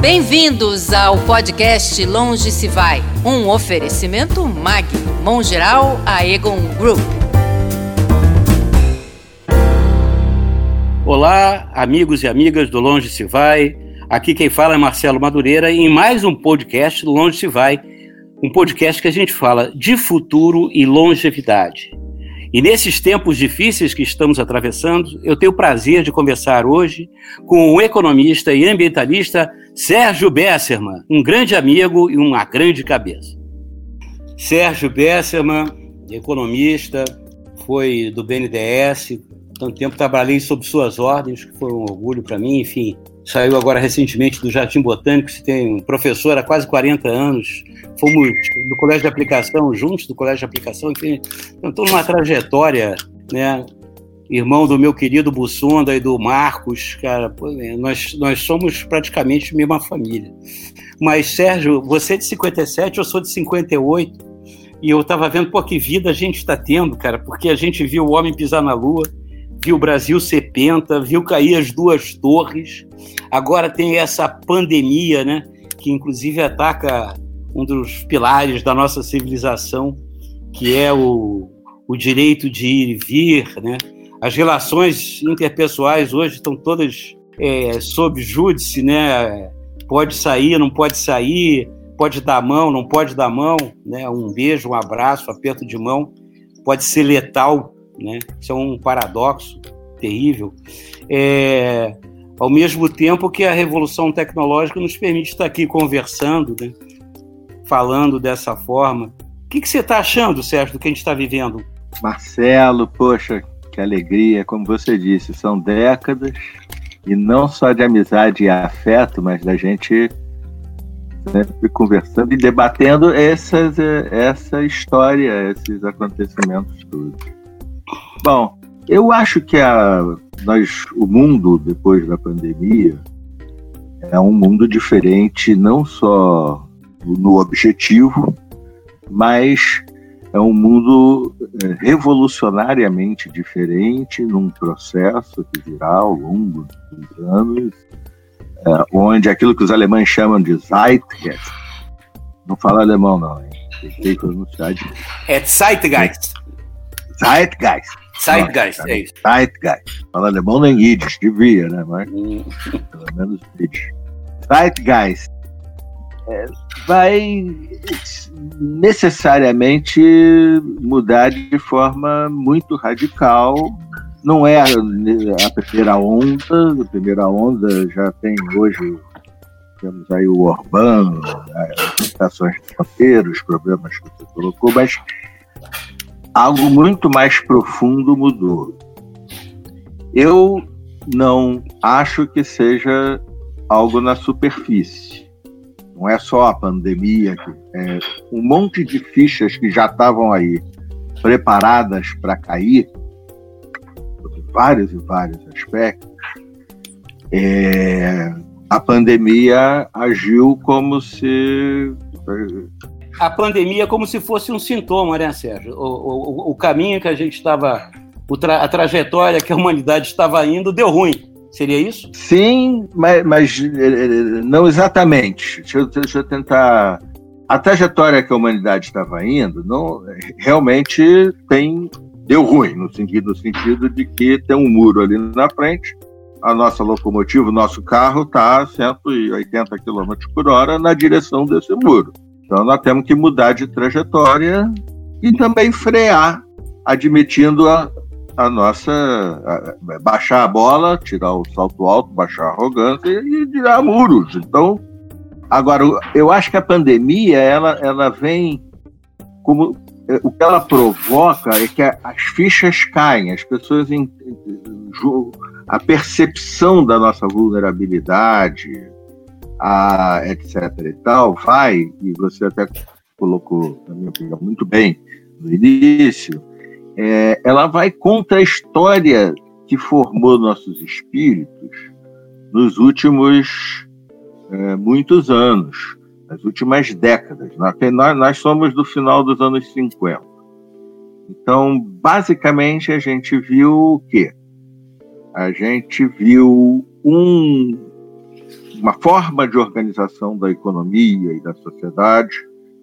Bem-vindos ao podcast Longe se Vai, um oferecimento MAG, Mão Geral Aegon Group. Olá, amigos e amigas do Longe se Vai. Aqui quem fala é Marcelo Madureira em mais um podcast Longe se Vai, um podcast que a gente fala de futuro e longevidade. E nesses tempos difíceis que estamos atravessando, eu tenho o prazer de conversar hoje com o economista e ambientalista Sérgio Besserman, um grande amigo e uma grande cabeça. Sérgio Besserman, economista, foi do BNDES, tanto tempo trabalhei sob suas ordens, que foi um orgulho para mim, enfim. Saiu agora recentemente do Jardim Botânico, se tem um professor há quase 40 anos. Fomos do Colégio de Aplicação, juntos do Colégio de Aplicação, enfim, estou numa trajetória, né? Irmão do meu querido Bussonda e do Marcos, cara, é, nós, nós somos praticamente mesma família. Mas, Sérgio, você é de 57, eu sou de 58, e eu estava vendo, pô, que vida a gente está tendo, cara, porque a gente viu o homem pisar na lua, viu o Brasil ser penta, viu cair as duas torres. Agora tem essa pandemia, né, que inclusive ataca um dos pilares da nossa civilização, que é o, o direito de ir e vir, né? As relações interpessoais hoje estão todas é, sob júdice, né? Pode sair, não pode sair, pode dar mão, não pode dar mão, né? Um beijo, um abraço, um aperto de mão pode ser letal né? Isso é um paradoxo terrível. É, ao mesmo tempo que a revolução tecnológica nos permite estar aqui conversando, né? falando dessa forma. O que, que você está achando, Sérgio, do que a gente está vivendo? Marcelo, poxa, que alegria, como você disse, são décadas, e não só de amizade e afeto, mas da gente sempre conversando e debatendo essas, essa história, esses acontecimentos todos. Bom, eu acho que a, nós, o mundo depois da pandemia é um mundo diferente, não só no objetivo, mas é um mundo é, revolucionariamente diferente num processo que virá ao longo dos anos, é, onde aquilo que os alemães chamam de Zeitgeist, não fala alemão não, hein? Tentei pronunciar de... É Zeitgeist. Zeitgeist. Zeitgeist, é isso. Zeitgeist. Fala alemão nem Yiddish, devia, né? Mas hum. pelo menos Yiddish. Zeitgeist é, vai necessariamente mudar de forma muito radical. Não é a, primeira onda, a primeira onda já tem hoje temos aí o Orbán, as limitações de fronteiras, os problemas que você colocou, mas algo muito mais profundo mudou. Eu não acho que seja algo na superfície. Não é só a pandemia, é um monte de fichas que já estavam aí preparadas para cair, vários e vários aspectos. É, a pandemia agiu como se a pandemia como se fosse um sintoma, né, Sérgio? O, o, o caminho que a gente estava, a trajetória que a humanidade estava indo, deu ruim. Seria isso? Sim, mas, mas eh, eh, não exatamente. Deixa eu, deixa eu, tentar. A trajetória que a humanidade estava indo, não, realmente tem deu ruim no sentido, no sentido de que tem um muro ali na frente. A nossa locomotiva, o nosso carro está a 180 km por hora na direção desse muro. Então nós temos que mudar de trajetória e também frear, admitindo a, a nossa. A, baixar a bola, tirar o salto alto, baixar a arrogância e tirar muros. Então, agora, eu acho que a pandemia ela, ela vem como. É, o que ela provoca é que as fichas caem, as pessoas. A percepção da nossa vulnerabilidade, a, etc. e tal, vai, e você até colocou, na minha opinião, muito bem no início, é, ela vai contra a história que formou nossos espíritos nos últimos é, muitos anos, nas últimas décadas. Nós, nós somos do final dos anos 50. Então, basicamente, a gente viu o quê? A gente viu um uma forma de organização da economia e da sociedade,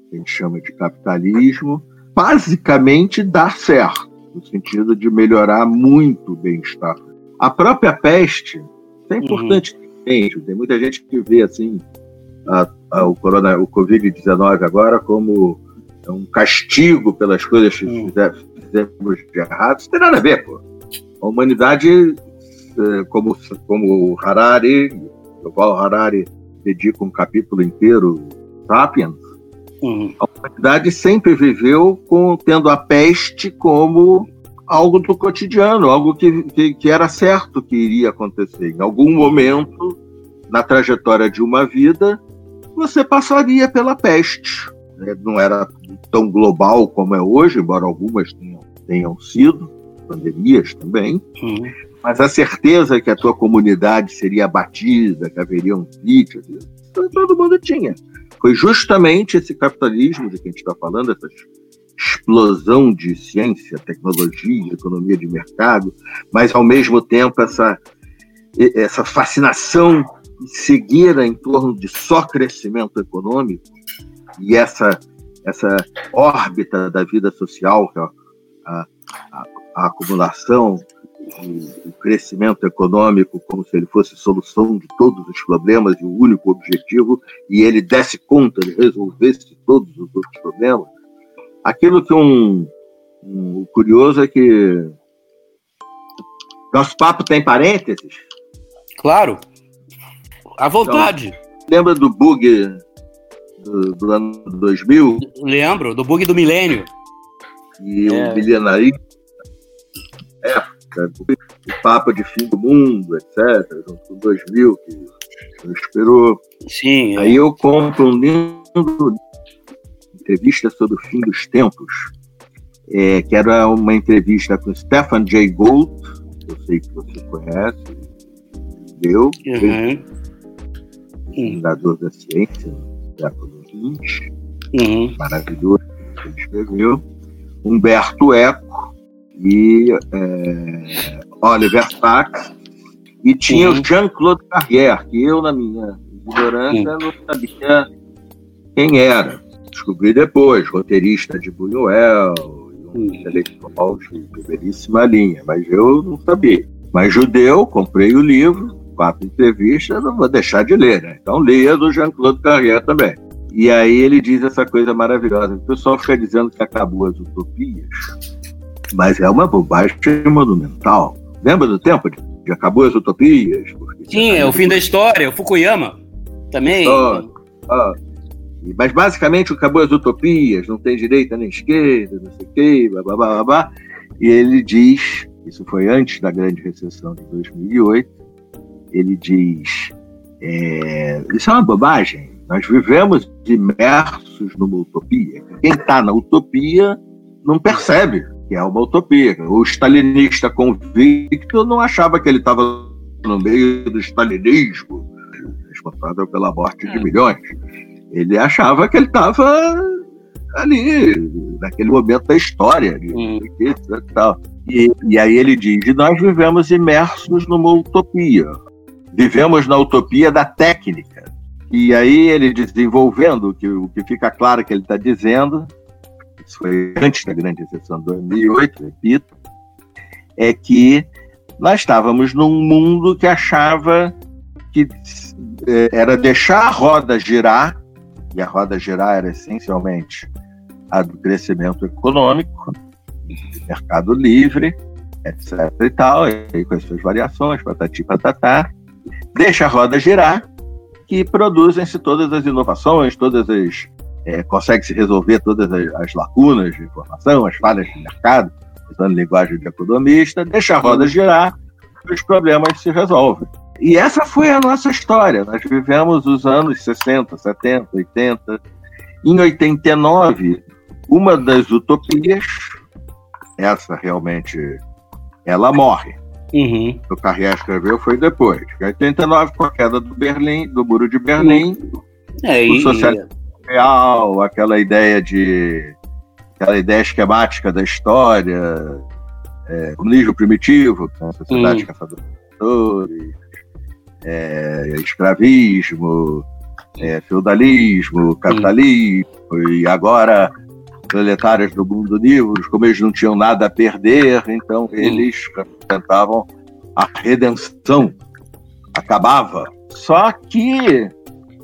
que a gente chama de capitalismo, basicamente dá certo, no sentido de melhorar muito o bem-estar. A própria peste, é uhum. importante uhum. que tem muita gente que vê assim a, a, o, corona, o Covid-19 agora como um castigo pelas coisas que uhum. fizemos de errado. Isso tem nada a ver, pô. A humanidade, eh, como, como Harari, o qual Harari dedica um capítulo inteiro, Sapiens, uhum. a humanidade sempre viveu com, tendo a peste como algo do cotidiano, algo que, que, que era certo que iria acontecer. Em algum momento, na trajetória de uma vida, você passaria pela peste. Né? Não era tão global como é hoje, embora algumas tenham, tenham sido, pandemias também, uhum. Mas a certeza que a tua comunidade seria abatida, que haveria um vídeos, todo mundo tinha. Foi justamente esse capitalismo de que a gente está falando, essa explosão de ciência, tecnologia, economia de mercado, mas ao mesmo tempo essa, essa fascinação seguida em torno de só crescimento econômico e essa, essa órbita da vida social, é a, a, a acumulação, o, crescimento econômico como se ele fosse solução de todos os problemas e o único objetivo, e ele desse conta de resolvesse todos os outros problemas. Aquilo que um, um curioso é que nosso papo tem parênteses? Claro. À vontade. Então, lembra do bug do, do, ano 2000? Lembro, do bug do milênio. E é. o milenarismo. Época, o papo de fim do mundo, etc. No 2000, que esperou. Sim. É. Aí eu compro um lindo entrevista sobre o fim dos tempos, é, que era uma entrevista com Stephen Jay Gould, eu sei que você conhece, deu. Uhum fundador da ciência no século XX, uhum. maravilhoso, que ele escreveu, Humberto Eco e é, Oliver Sacks, e tinha uhum. o Jean-Claude Carrière, que eu, na minha ignorância, uhum. não sabia quem era. Descobri depois, roteirista de Buñuel, um intelectual de belíssima linha, mas eu não sabia. Mas judeu, comprei o livro, quatro entrevistas, não vou deixar de ler, né? Então leia do Jean-Claude Carrière também. E aí ele diz essa coisa maravilhosa. O pessoal fica dizendo que acabou as utopias, mas é uma bobagem monumental. Lembra do tempo de, de acabou as utopias? Sim, é o fim da história, o Fukuyama também. Ah, mas basicamente acabou as utopias, não tem direita nem esquerda, não sei o quê, blá, blá, blá, blá. E ele diz, isso foi antes da grande recessão de 2008, ele diz: é, Isso é uma bobagem. Nós vivemos imersos numa utopia. Quem está na utopia não percebe que é uma utopia. O stalinista convicto não achava que ele estava no meio do stalinismo, responsável pela morte de é. milhões. Ele achava que ele estava ali, naquele momento da história, hum. de, tal. E, e aí ele diz: nós vivemos imersos numa utopia vivemos na utopia da técnica. E aí ele desenvolvendo, que, o que fica claro que ele está dizendo, isso foi antes da grande recessão de 2008, repito, é que nós estávamos num mundo que achava que é, era deixar a roda girar, e a roda girar era essencialmente a do crescimento econômico, mercado livre, etc. e tal, e com as suas variações, patati patatá, deixa a roda girar, que produzem-se todas as inovações, todas as. É, consegue-se resolver todas as, as, lacunas de informação, as falhas de mercado, usando linguagem de economista, deixa a roda girar e os problemas se resolvem. E essa foi a nossa história. Nós vivemos os anos 60, 70, 80. Em 89, uma das utopias, essa realmente, ela morre. Uhum. O Carrier escreveu foi depois. Em 89, com a queda do Berlim, do muro de Berlim, é, o socialismo real, aquela ideia de aquela ideia esquemática da história, é, comunismo primitivo, é sociedade uhum. caçadores, é, escravismo, é, feudalismo, capitalismo, e agora proletários do mundo livres, como eles não tinham nada a perder, então eles representavam a redenção. Acabava. Só que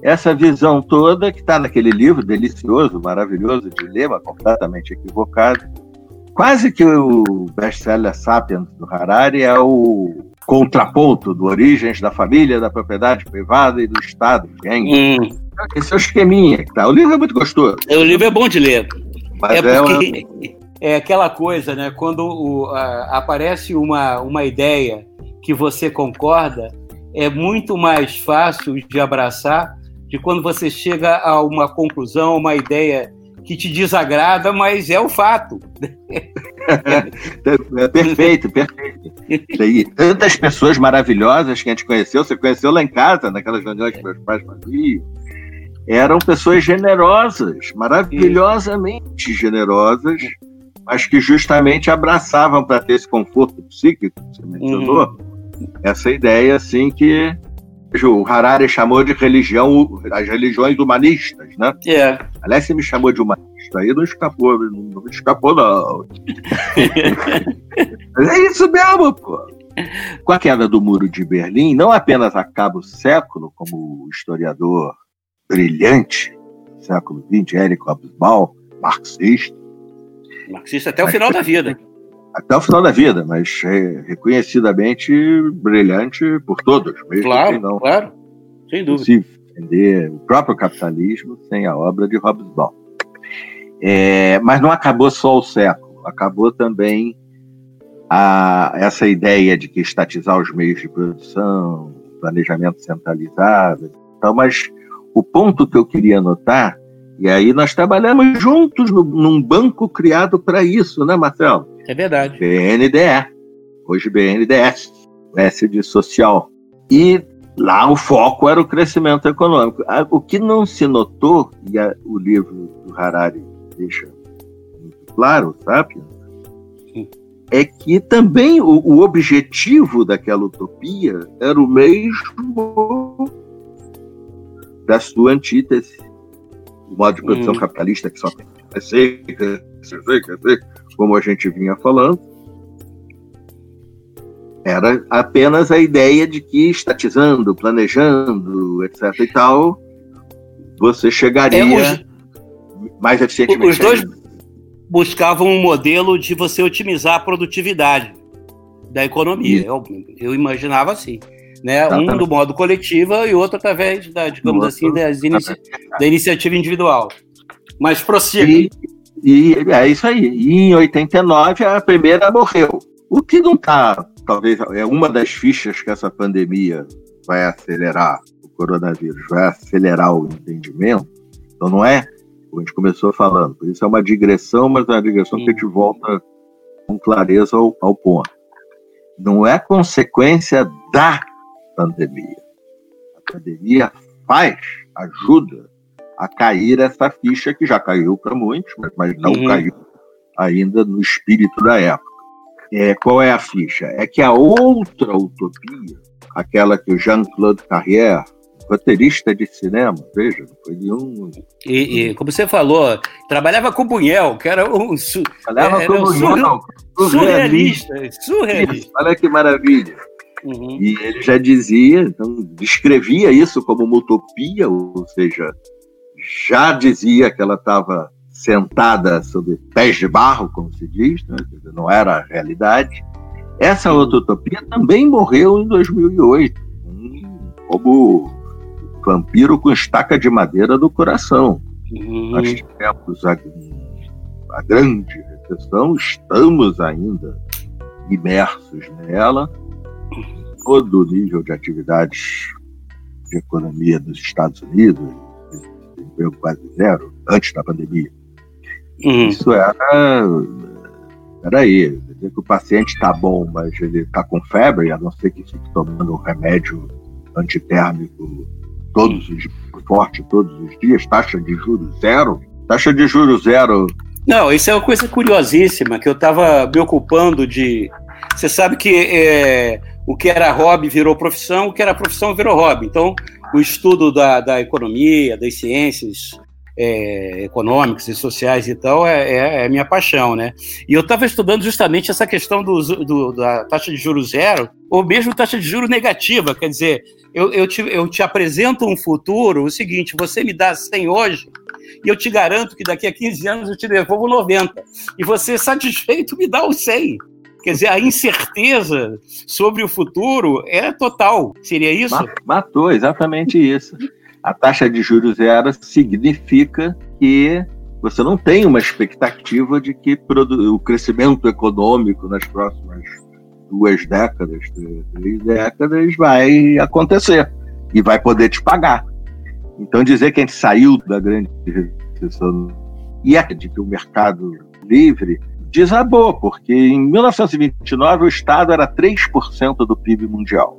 essa visão toda que está naquele livro delicioso, maravilhoso, de lema completamente equivocado, quase que o best-seller Sapiens do Harari é o contraponto do Origens da Família, da Propriedade Privada e do Estado. Hum. Esse é o esqueminha. Tá? O livro é muito gostoso. O livro é bom de ler. Mas é, é porque uma... é aquela coisa, né? Quando o, a, aparece uma, uma ideia que você concorda, é muito mais fácil de abraçar de quando você chega a uma conclusão, uma ideia que te desagrada, mas é o fato. é, perfeito, perfeito. E tantas pessoas maravilhosas que a gente conheceu, você conheceu lá em casa, naquelas reuniões que meus pais faziam, eram pessoas generosas, maravilhosamente generosas, mas que justamente abraçavam para ter esse conforto psíquico que você mencionou, uhum. essa ideia assim que o Harari chamou de religião, as religiões humanistas, né? É. Aliás, você me chamou de humanista, aí não escapou, não escapou, não. Mas é isso mesmo, pô. Com a queda do Muro de Berlim, não apenas acaba o século, como o historiador brilhante do século XX, Érico Hobsbawm, marxista. Marxista até o final da vida. Até o final da vida, mas é reconhecidamente brilhante por todos. Mesmo claro, não claro, sem dúvida. Possível entender o próprio capitalismo sem a obra de Hobsbawm. É, mas não acabou só o século, acabou também a, essa ideia de que estatizar os meios de produção, planejamento centralizado. Então, mas o ponto que eu queria anotar, e aí nós trabalhamos juntos no, num banco criado para isso, né, Marcelo? É verdade. BNDE, hoje BNDES, S de social. E lá o foco era o crescimento econômico. O que não se notou, e a, o livro do Harari deixa muito claro, sabe? É que também o, o objetivo daquela utopia era o mesmo da sua antítese. O modo de produção hum. capitalista que só tem crescer, crescer, crescer, como a gente vinha falando, era apenas a ideia de que estatizando, planejando, etc e tal, você chegaria é, os, mais eficientemente. Os dois buscavam um modelo de você otimizar a produtividade da economia. Eu, eu imaginava assim né? Um do modo coletivo e outro através da, digamos assim, inici da iniciativa individual. Mas prossiga. E, e, é isso aí. E em 89 a primeira morreu. O que não está, talvez, é uma das fichas que essa pandemia vai acelerar, o coronavírus vai acelerar o entendimento. Então não é, como a gente começou falando, isso é uma digressão, mas é uma digressão Sim. que a gente volta com clareza ao, ao ponto. Não é consequência da pandemia. A pandemia faz, ajuda a cair essa ficha que já caiu para muitos, mas não uhum. caiu ainda no espírito da época. É, qual é a ficha? É que a outra utopia, aquela que o Jean-Claude Carrière, roteirista de cinema, veja, foi de um. E, e, como você falou, trabalhava com Bunhel, que era um. Su, trabalhava com Bunhel, surrealista. Surrealista. Olha que maravilha. Uhum. E ele já dizia, então, descrevia isso como uma utopia, ou seja, já dizia que ela estava sentada sobre pés de barro, como se diz, né? não era a realidade. Essa outra utopia também morreu em 2008, como vampiro com estaca de madeira do coração. Uhum. Nós tivemos a, a grande recessão, estamos ainda imersos nela, todo o nível de atividades de economia dos Estados Unidos, emprego quase zero, antes da pandemia. Uhum. Isso era. Peraí, dizer que o paciente está bom, mas ele está com febre, a não ser que fique tomando um remédio antitérmico todos os forte todos os dias, taxa de juros zero. Taxa de juros zero. Não, isso é uma coisa curiosíssima que eu estava me ocupando de. Você sabe que é, o que era hobby virou profissão, o que era profissão virou hobby. Então, o estudo da, da economia, das ciências é, econômicas e sociais e tal é, é, é minha paixão, né? E eu estava estudando justamente essa questão do, do, da taxa de juros zero, ou mesmo taxa de juros negativa, quer dizer, eu, eu, te, eu te apresento um futuro, o seguinte, você me dá 100 hoje, e eu te garanto que daqui a 15 anos eu te devolvo 90. E você, satisfeito, me dá os 100. Quer dizer, a incerteza sobre o futuro é total. Seria isso? Matou, exatamente isso. A taxa de juros zero significa que você não tem uma expectativa de que o crescimento econômico nas próximas duas décadas, três décadas, vai acontecer e vai poder te pagar. Então, dizer que a gente saiu da grande recessão e é de que o mercado livre desabou, porque em 1929 o Estado era 3% do PIB mundial.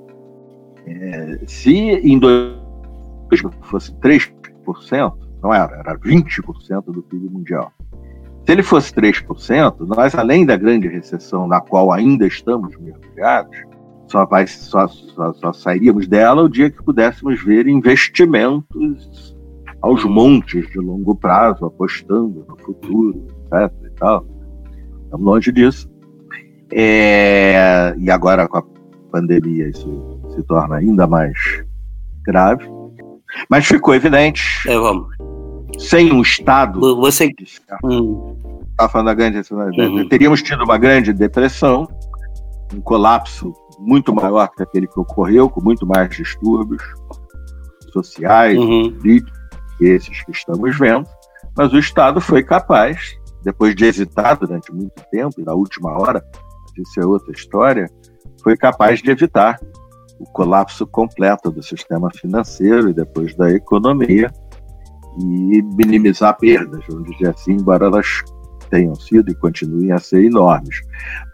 É, se em 2000 fosse 3%, não era, era 20% do PIB mundial. Se ele fosse 3%, nós, além da grande recessão na qual ainda estamos mergulhados, só, vai, só, só, só sairíamos dela o dia que pudéssemos ver investimentos aos montes de longo prazo, apostando no futuro, etc. E tal. Estamos longe disso. É, e agora com a pandemia isso se torna ainda mais grave. Mas ficou evidente. É, vamos. Sem um Estado. Você. Hum. Tá falando da grande. Uhum. Teríamos tido uma grande depressão, um colapso muito maior que aquele que ocorreu, com muito mais distúrbios sociais, uhum. políticos, esses que estamos vendo. Mas o Estado foi capaz depois de hesitar durante muito tempo, e na última hora, isso é outra história, foi capaz de evitar o colapso completo do sistema financeiro e depois da economia e minimizar perdas, vamos dizer assim, embora elas tenham sido e continuem a ser enormes.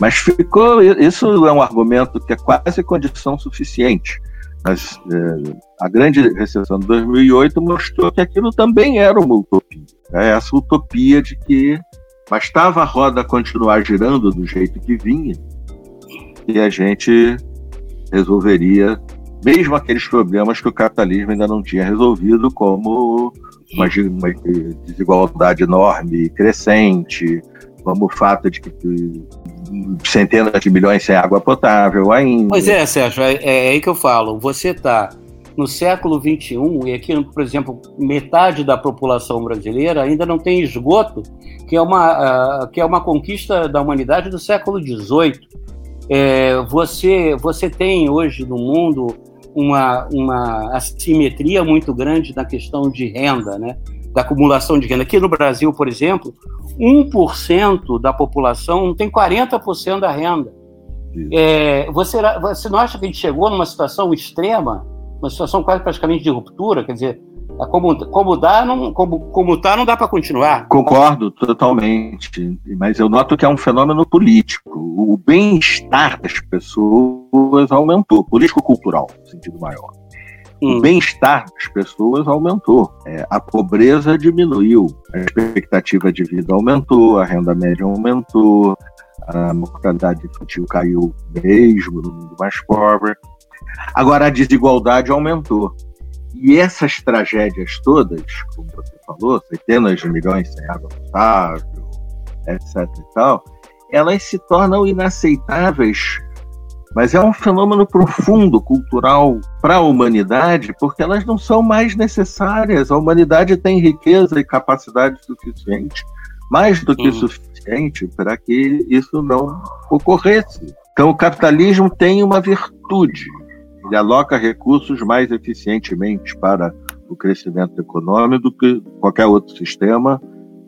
Mas ficou, isso é um argumento que é quase condição suficiente. Mas, é, a grande recessão de 2008 mostrou que aquilo também era uma utopia. É essa utopia de que Bastava a roda continuar girando do jeito que vinha e a gente resolveria mesmo aqueles problemas que o capitalismo ainda não tinha resolvido, como uma, desigualdade enorme crescente, como o fato de que centenas de milhões sem água potável ainda. Pois é, Sérgio, é, é aí que eu falo. Você está no século XXI, e aqui, por exemplo, metade da população brasileira ainda não tem esgoto, que é uma, uh, que é uma conquista da humanidade do século XVIII. É, você, você tem hoje no mundo uma, uma assimetria muito grande na questão de renda, né? da acumulação de renda. Aqui no Brasil, por exemplo, 1% da população tem 40% da renda. É, você, você não acha que a gente chegou numa situação extrema uma situação quase praticamente de ruptura, quer dizer, como, como dá, não, como, como tá, não dá para continuar. Concordo totalmente, mas eu noto que é um fenômeno político. O bem-estar das pessoas aumentou, político-cultural, no sentido maior. Hum. O bem-estar das pessoas aumentou, é, a pobreza diminuiu, a expectativa de vida aumentou, a renda média aumentou, a mortalidade infantil caiu mesmo no mundo mais pobre. Agora, a desigualdade aumentou. E essas tragédias todas, como você falou, centenas de milhões sem água potável, etc. e tal, elas se tornam inaceitáveis. Mas é um fenômeno profundo, cultural, para a humanidade, porque elas não são mais necessárias. A humanidade tem riqueza e capacidade suficiente, mais do que uhum. suficiente, para que isso não ocorresse. Então, o capitalismo tem uma virtude, ele aloca recursos mais eficientemente para o crescimento econômico do que qualquer outro sistema,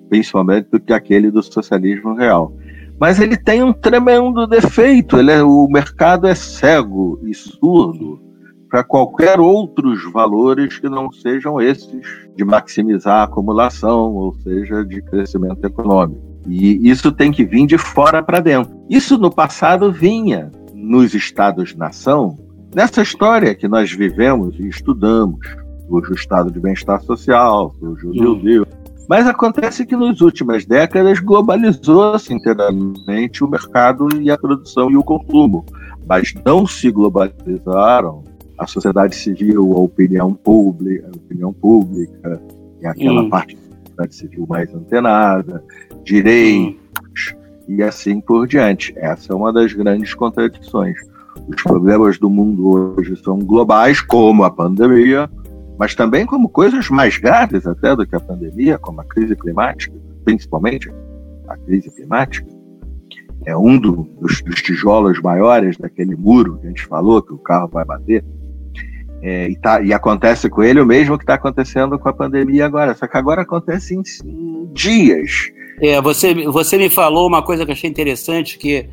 principalmente do que aquele do socialismo real. Mas ele tem um tremendo defeito, ele é, o mercado é cego e surdo para qualquer outros valores que não sejam esses de maximizar a acumulação, ou seja, de crescimento econômico. E isso tem que vir de fora para dentro. Isso no passado vinha nos estados-nação Nessa história que nós vivemos e estudamos, o estado de bem-estar social, o Júlio Deus, mas acontece que nas últimas décadas globalizou-se inteiramente o mercado e a produção e o consumo. mas não se globalizaram, a sociedade civil, a opinião pública, a opinião pública, e aquela hum. parte da sociedade civil mais antenada, direitos, hum. e assim por diante. Essa é uma das grandes contradições. Os problemas do mundo hoje são globais, como a pandemia, mas também como coisas mais graves até do que a pandemia, como a crise climática, principalmente a crise climática. É um do, dos, dos, tijolos maiores daquele muro que a gente falou que o carro vai bater. É, e, tá, e, acontece com ele o mesmo que está acontecendo com a pandemia agora, só que agora acontece em, em dias. É, você, você me falou uma coisa que eu achei interessante, que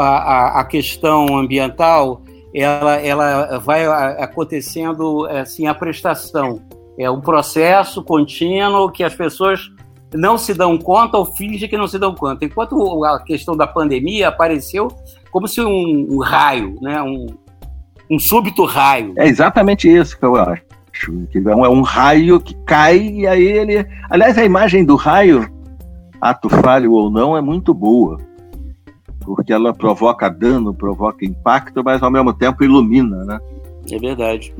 a, a, a questão ambiental ela, ela vai acontecendo assim a prestação. É um processo contínuo que as pessoas não se dão conta ou fingem que não se dão conta. Enquanto a questão da pandemia apareceu como se um, um raio, né? um, um súbito raio. É exatamente isso que eu acho. Que é um raio que cai e aí ele. Aliás, a imagem do raio, ato falho ou não, é muito boa porque ela provoca dano, provoca impacto, mas ao mesmo tempo ilumina, né? É verdade.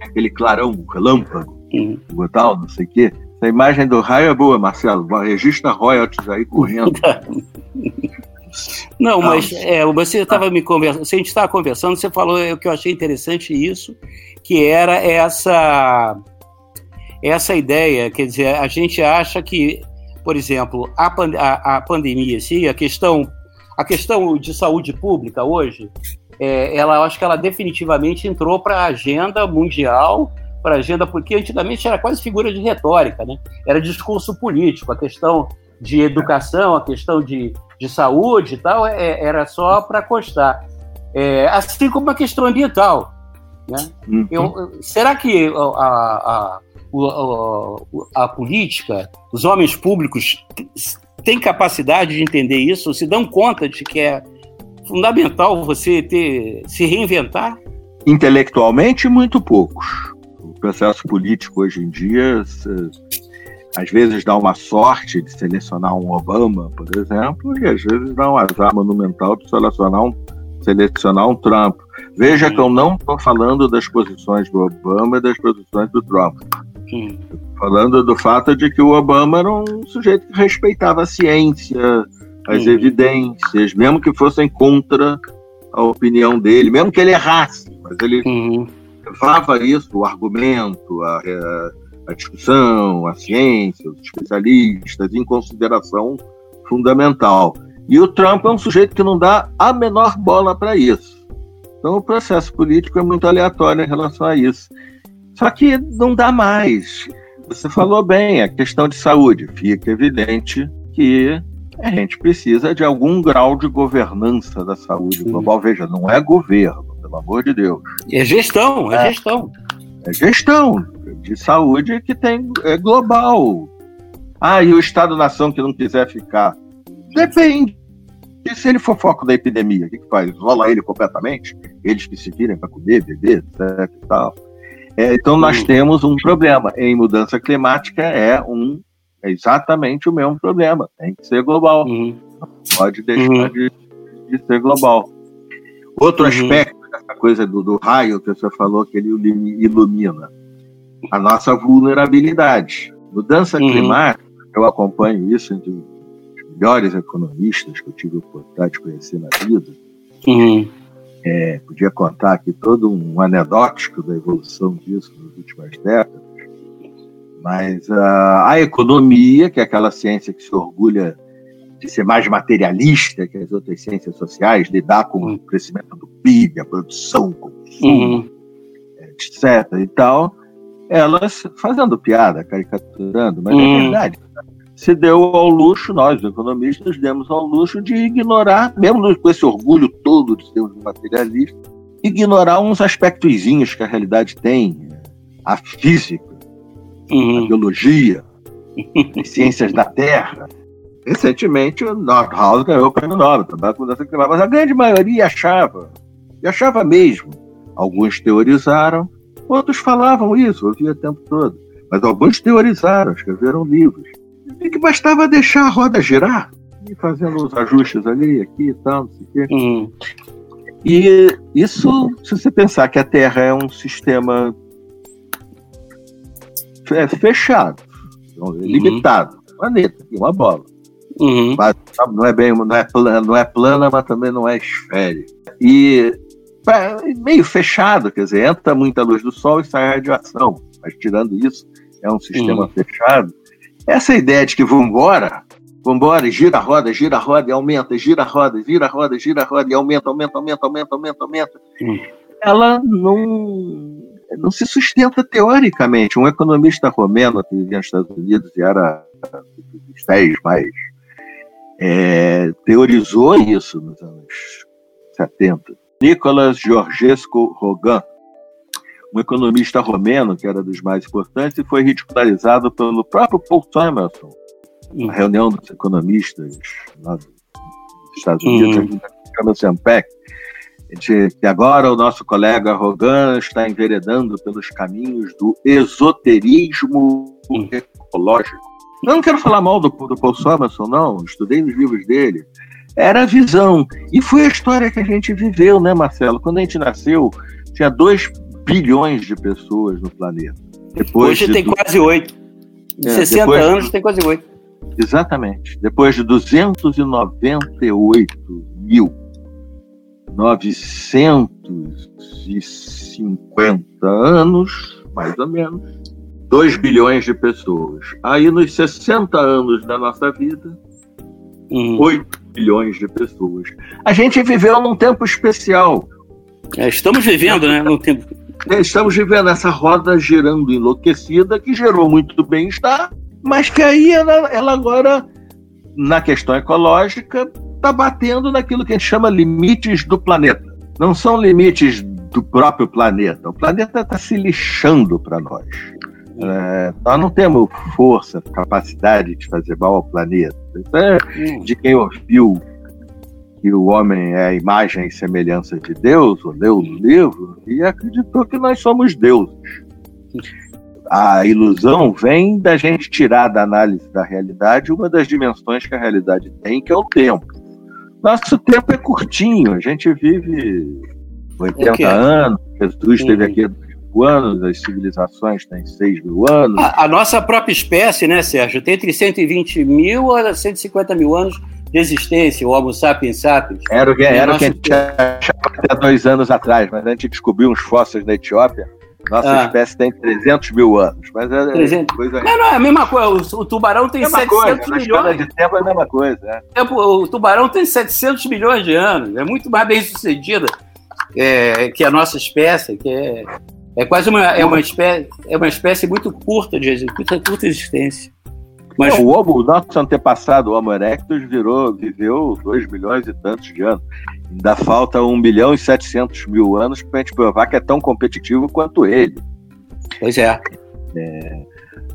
Aquele clarão, relâmpago, uhum. tal, não sei o quê. Essa imagem do raio é boa, Marcelo. Registra royalties aí correndo. Não, mas é, você estava me conversando, se a gente estava conversando, você falou o que eu achei interessante isso, que era essa essa ideia, quer dizer, a gente acha que, por exemplo, a, a, a pandemia, sim, a questão a questão de saúde pública hoje, é, ela acho que ela definitivamente entrou para a agenda mundial, para a agenda, porque antigamente era quase figura de retórica, né? Era discurso político, a questão de educação, a questão de, de saúde e tal, é, era só para constar. É, assim como a questão ambiental. Né? Uhum. Eu, será que a, a, a, a, política, os homens públicos têm capacidade de entender isso, se dão conta de que é fundamental você ter se reinventar? Intelectualmente, muito poucos. O processo político hoje em dia, às vezes dá uma sorte de selecionar um Obama, por exemplo, e às vezes dá um azar monumental de selecionar um, selecionar um Trump. Veja Sim. que eu não estou falando das posições do Obama e das posições do Trump. Sim. Falando do fato de que o Obama era um sujeito que respeitava a ciência, as uhum. evidências, mesmo que fossem contra a opinião dele, mesmo que ele errasse, mas ele uhum. levava isso, o argumento, a, a, discussão, a ciência, os especialistas, em consideração fundamental. E o Trump é um sujeito que não dá a menor bola para isso. Então o processo político é muito aleatório em relação a isso. Só que não dá mais. Você falou bem, a questão de saúde. Fica evidente que a gente precisa de algum grau de governança da saúde Sim. global. Veja, não é governo, pelo amor de Deus. É gestão, é, é gestão. É gestão de saúde que tem é global. Ah, e o Estado-nação que não quiser ficar? Depende. E se ele for foco da epidemia, o que, que faz? Isola ele completamente? Eles que se virem para comer, beber, etc e tal. É, então nós temos um problema. Em mudança climática é um é exatamente o mesmo problema. Tem que ser global. Uhum. Não pode deixar uhum. de, de, ser global. Outro uhum. aspecto dessa coisa do, do, raio que você falou que ele ilumina a nossa vulnerabilidade. Mudança uhum. climática, eu acompanho isso entre os melhores economistas que eu tive a oportunidade de conhecer na vida. Uhum. É, podia contar aqui todo um anedótico da evolução disso nas últimas décadas, mas uh, a economia, que é aquela ciência que se orgulha de ser mais materialista que as outras ciências sociais, lidar com o crescimento do PIB, a produção, o consumo, uhum. etc. e tal, elas fazendo piada, caricaturando, mas é uhum. é verdade se deu ao luxo, nós, economistas, demos ao luxo de ignorar, mesmo com esse orgulho todo de sermos materialistas, ignorar uns aspectos que a realidade tem, a física, uhum. a biologia, as ciências da Terra. Recentemente, o Nordhaus ganhou o prêmio Nobel, trabalho com mudança climática, mas a grande maioria achava, e achava mesmo. Alguns teorizaram, outros falavam isso, eu ouvia o tempo todo. Mas alguns teorizaram, escreveram livros. E que bastava deixar a roda girar, e fazendo os ajustes ali, aqui e tal, não sei o quê. Uhum. E isso, se você pensar que a Terra é um sistema fechado, uhum. limitado, planeta, uma bola. Uhum. Mas, não é bem, não é, plana, não é plana, mas também não é esférica. E meio fechado, quer dizer, entra muita luz do Sol e sai radiação. Mas tirando isso, é um sistema uhum. fechado. Essa ideia de que vamos embora, vambora, e gira a roda, gira a roda e aumenta, gira a roda, gira a roda, gira a roda e aumenta, aumenta, aumenta, aumenta, aumenta, aumenta. Ela não, não se sustenta teoricamente. Um economista romeno que vivia nos Estados Unidos e era dos dez mais é, teorizou isso nos anos 70. Nicolas Georgescu Rogan, um economista romeno que era dos mais importantes e foi ridicularizado pelo próprio Paul Samuelson, na reunião dos economistas lá dos Estados Unidos, uhum. chama-se ANPEC, que agora o nosso colega Rogan está enveredando pelos caminhos do esoterismo uhum. ecológico. Eu não quero falar mal do, do Paul Samuelson, não, estudei nos livros dele. Era a visão. E foi a história que a gente viveu, né, Marcelo? Quando a gente nasceu, tinha 2 bilhões de pessoas no planeta. Depois Hoje de tem quase 8. Em é, 60 anos de... tem quase 8. Exatamente. Depois de 298 mil 950 anos, mais ou menos, 2 bilhões de pessoas. Aí, nos 60 anos da nossa vida, hum. 8 bilhões de pessoas. A gente viveu num tempo especial. É, estamos vivendo, né? Num tempo... Estamos vivendo essa roda girando enlouquecida que gerou muito bem-estar mas que aí ela, ela agora, na questão ecológica, está batendo naquilo que a gente chama limites do planeta. Não são limites do próprio planeta. O planeta está se lixando para nós. É, nós não temos força, capacidade de fazer mal ao planeta. Isso é hum. de quem ouviu que o homem é a imagem e semelhança de Deus, ou leu no livro, e acreditou que nós somos deuses a ilusão vem da gente tirar da análise da realidade uma das dimensões que a realidade tem, que é o tempo. Nosso tempo é curtinho, a gente vive 80 okay. anos, Jesus esteve aqui anos, as civilizações têm 6 mil anos. A, a, nossa própria espécie, né, Sérgio, tem entre 120 mil a 150 mil anos de existência, o Homo sapiens sapiens. Era, era o que a gente achava até dois anos atrás, mas a gente descobriu uns fósseis na Etiópia nossa ah. espécie tem 300 mil anos. Mas é 300. coisa. Não, não, é a mesma coisa. O, o tubarão tem 700 coisa, milhões. de tempo é a mesma coisa. Né? É, o tubarão tem 700 milhões de anos. É muito mais bem sucedida é, que a nossa espécie, que é, é quase uma, é uma, espécie, é uma espécie muito curta de curta, curta existência. Mas... Não, o, homo, o nosso antepassado, o Homo erectus, virou, viveu 2 milhões e tantos de anos. Ainda falta 1 milhão e 700 mil anos para a gente provar que é tão competitivo quanto ele. Pois é. é.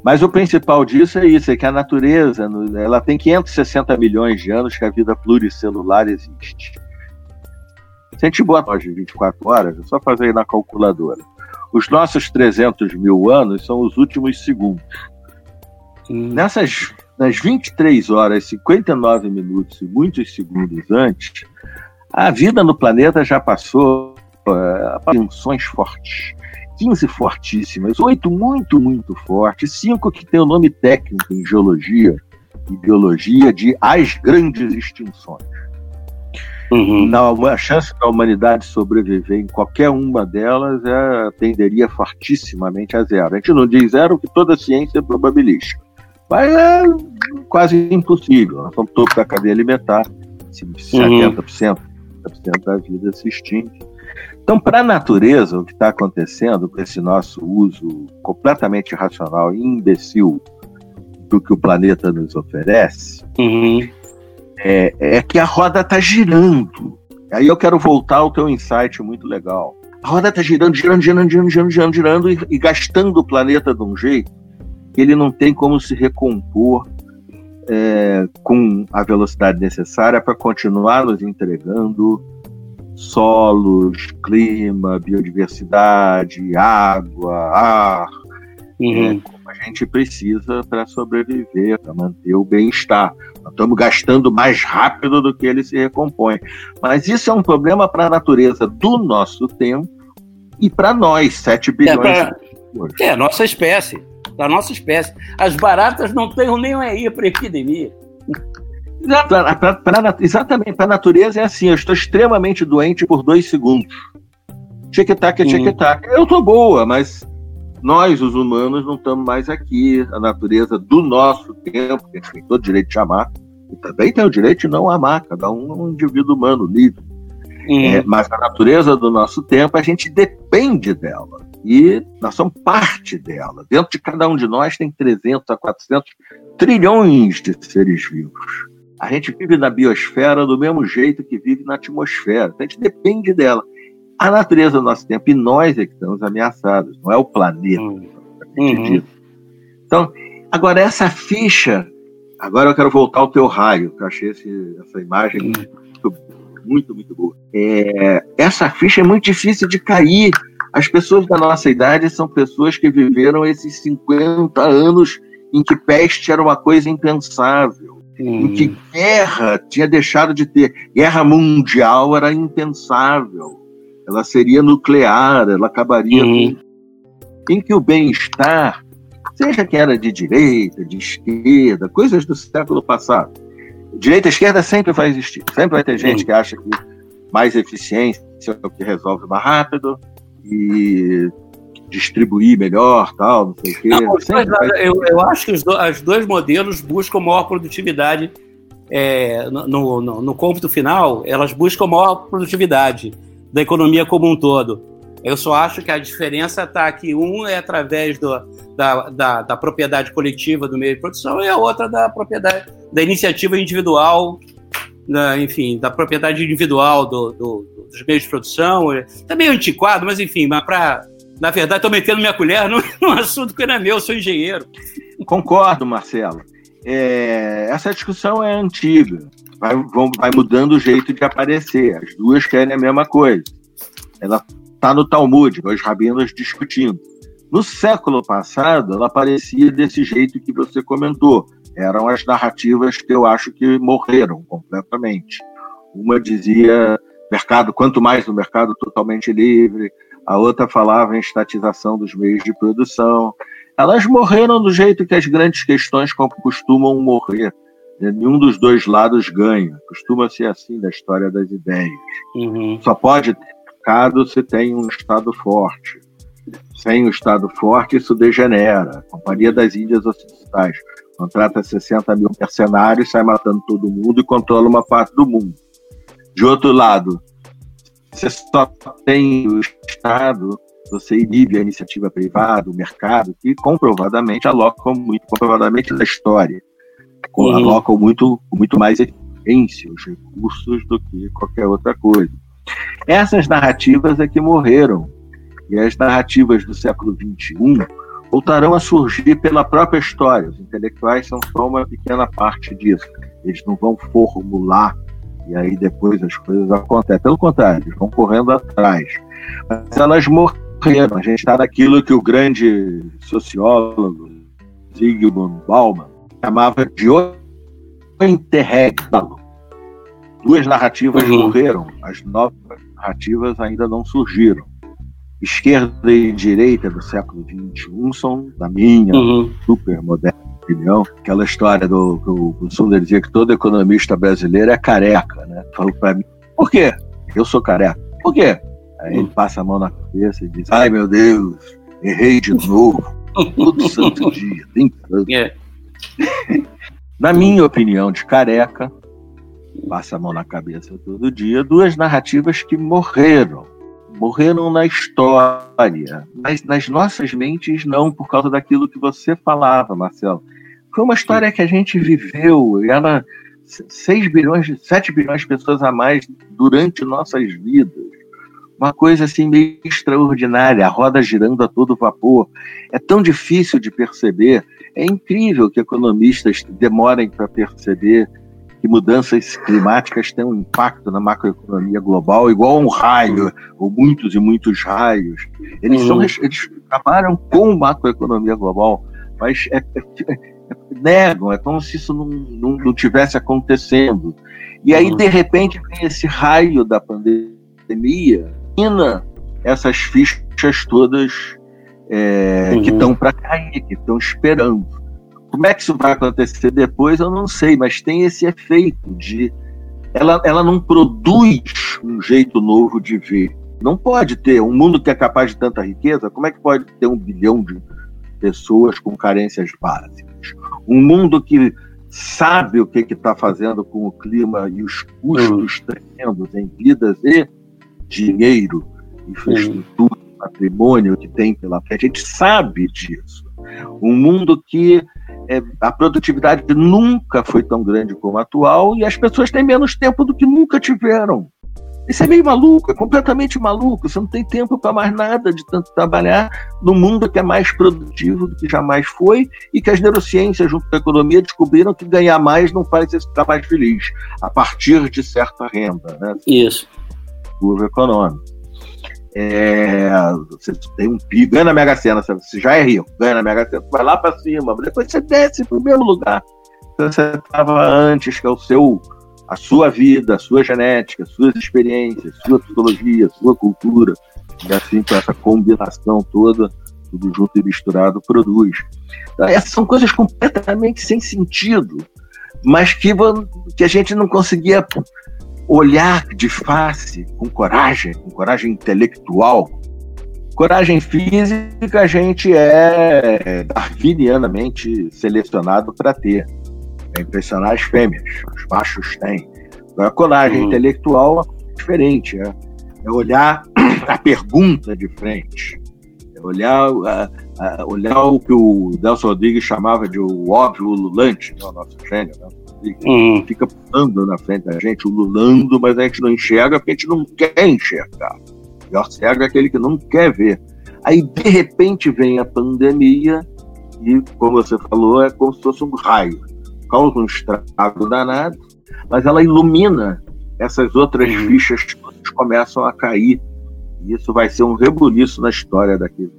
Mas o principal disso é isso, é que a natureza, ela tem 560 milhões de anos que a vida pluricelular existe. Se a gente bota hoje 24 horas, é só fazer aí na calculadora. Os nossos 300 mil anos são os últimos segundos. Nessas nas 23 horas, 59 minutos e muitos segundos antes, a vida no planeta já passou uh, tensões fortes. 15 fortíssimas, 8 muito, muito fortes, 5 que tem o nome técnico em geologia e biologia de as grandes extinções. Uhum. a chance da humanidade sobreviver em qualquer uma delas é, tenderia fortissimamente a zero. A gente não diz zero, que toda ciência é probabilística. Mas é quase impossível. Nós somos topo da cadeia alimentar, 70%. Uhum. 90% da vida se extingue. Então, para a natureza, o que está acontecendo com esse nosso uso completamente irracional e imbecil do que o planeta nos oferece, uhum. é, é, que a roda está girando. Aí eu quero voltar ao teu insight muito legal. A roda está girando, girando, girando, girando, girando, girando, girando e, e gastando o planeta de um jeito ele não tem como se recompor é, com a velocidade necessária para continuar nos entregando solos, clima, biodiversidade, água, ar, uhum. é, a gente precisa para sobreviver, para manter o bem-estar. Nós estamos gastando mais rápido do que ele se recompõe. Mas isso é um problema para a natureza do nosso tempo e para nós, 7 bilhões é, pra... de É, nossa espécie. Da nossa espécie. As baratas não têm nem aí para epidemia. Pra, pra, pra, exatamente, para a natureza é assim, eu estou extremamente doente por dois segundos. Tic-tac, é tic-tac. Eu tô boa, mas nós, os humanos, não estamos mais aqui. A natureza do nosso tempo, que a gente tem todo o direito de amar, e também tem o direito de não amar, cada um é um indivíduo humano livre. É, mas a natureza do nosso tempo, a gente depende dela. E nós somos parte dela. Dentro de cada um de nós tem 300 a 400 trilhões de seres vivos. A gente vive na biosfera do mesmo jeito que vive na atmosfera. Então a gente depende dela. A natureza do nosso tempo e nós é que estamos ameaçados, não é o planeta. Uhum. uhum. Então, agora essa ficha, agora eu quero voltar ao teu raio, que eu achei esse, essa imagem uhum. muito, muito, muito boa. É, essa ficha é muito difícil de cair. As pessoas da nossa idade são pessoas que viveram esses 50 anos em que peste era uma coisa impensável em que guerra tinha deixado de ter. Guerra mundial era impensável. Ela seria nuclear, ela acabaria com. Em que o bem-estar, seja que era de direita, de esquerda, coisas do século passado. Direita e esquerda sempre vai existir. Sempre vai ter gente que acha que mais eficiência é o que resolve mais rápido e distribuir melhor, tal, não sei o quê. Não, eu, eu, acho que os, do, os dois modelos buscam maior produtividade é, no, no, no cômputo final, elas buscam maior produtividade da economia como um todo. Eu só acho que a diferença está aqui. Um é através do, da, da, da, propriedade coletiva do meio de produção e a outra da propriedade da iniciativa individual, da, enfim, da propriedade individual do, do, dos meios de produção. Está meio antiquado, mas enfim, mas para na verdade, estou metendo minha colher num, num, assunto que não é meu, eu sou engenheiro. Concordo, Marcelo. É, essa discussão é antiga, vai, vão, vai mudando o jeito de aparecer. As duas querem a mesma coisa. Ela está no Talmud, os rabinos discutindo. No século passado, ela aparecia desse jeito que você comentou. Eram as narrativas que eu acho que morreram completamente. Uma dizia mercado, quanto mais no mercado totalmente livre, a outra falava em estatização dos meios de produção. Elas morreram do jeito que as grandes questões costumam morrer. Nenhum dos dois lados ganha. Costuma ser assim da história das ideias. Uhum. Só pode ter mercado se tem um Estado forte. Sem o Estado forte, isso degenera. A Companhia das Índias Ocidentais contrata 60 mil mercenários, sai matando todo mundo e controla uma parte do mundo. De outro lado, você só tem o Estado, você inibe a iniciativa privada, o mercado, que comprovadamente alocam muito, comprovadamente da história, uhum. alocam muito, muito mais eficiência, os recursos do que qualquer outra coisa. Essas narrativas é que morreram, e as narrativas do século XXI voltarão a surgir pela própria história. Os intelectuais são só uma pequena parte disso. Eles não vão formular e aí depois as coisas acontecem. Pelo contrário, eles vão correndo atrás. Mas elas morreram. A gente está naquilo que o grande sociólogo Zygmunt Bauman chamava de interregno. Duas narrativas uhum. morreram, as novas narrativas ainda não surgiram. Esquerda e direita do século XXI são, da minha uhum. super moderna opinião, aquela história do que o Sunder dizia que todo economista brasileiro é careca, né? Falou para mim, por quê? Eu sou careca. Por quê? Aí ele passa a mão na cabeça e diz, ai meu Deus, errei de novo. Todo santo dia, tem santo. É. na minha opinião de careca, passa a mão na cabeça todo dia, duas narrativas que morreram. Morreram na história, mas nas nossas mentes não, por causa daquilo que você falava, Marcelo. Foi uma história que a gente viveu, ela 6 bilhões, 7 bilhões de pessoas a mais durante nossas vidas. Uma coisa assim meio extraordinária, a roda girando a todo vapor. É tão difícil de perceber. É incrível que economistas demorem para perceber que mudanças climáticas têm um impacto na macroeconomia global, igual um raio, ou muitos e muitos raios. Eles, uhum. são, eles trabalham com macroeconomia global mas é, é, é, negam, é como se isso não, não, não tivesse acontecendo. E aí, uhum. de repente, vem esse raio da pandemia, ina essas fichas todas é, uhum. que estão para cair, que estão esperando. Como é que isso vai acontecer depois, eu não sei, mas tem esse efeito de. Ela, ela não produz um jeito novo de ver. Não pode ter um mundo que é capaz de tanta riqueza. Como é que pode ter um bilhão de pessoas com carências básicas? Um mundo que sabe o que está fazendo com o clima e os custos uhum. tremendos em vidas e dinheiro, infraestrutura, uhum. patrimônio que tem pela frente. A gente sabe disso. Um mundo que é, a produtividade nunca foi tão grande como a atual e as pessoas têm menos tempo do que nunca tiveram. Isso é meio maluco, é completamente maluco. Você não tem tempo para mais nada de tanto trabalhar no mundo que é mais produtivo do que jamais foi e que as neurociências, junto com a economia, descobriram que ganhar mais não faz você ficar mais feliz, a partir de certa renda. Né? Isso. Curva econômica. É, você tem um pico, ganha na Mega Sena, você já é rico, ganha na Mega Sena, vai lá para cima, depois você desce para o mesmo lugar. Que você estava antes, que é o seu a sua vida, a sua genética, suas experiências, sua psicologia, sua cultura, e assim com essa combinação toda, tudo junto e misturado, produz. Então, essas são coisas completamente sem sentido, mas que, que a gente não conseguia olhar de face com coragem, com coragem intelectual. Coragem física a gente é darwinianamente selecionado para ter é impressionar as fêmeas, os machos têm. Agora, a colagem uhum. intelectual é diferente, é, é, olhar a pergunta de frente, é olhar, a, a, olhar o que o Nelson Rodrigues chamava de o óbvio ululante, né, o nosso gênio, né? Uhum. Fica pulando na frente da gente, ululando, mas a gente não enxerga porque a gente não quer enxergar. O pior cego é aquele que não quer ver. Aí, de repente, vem a pandemia e, como você falou, é como se fosse um raio causa um estrago danado, mas ela ilumina essas outras uhum. fichas que começam a cair. E isso vai ser um rebuliço na história daqui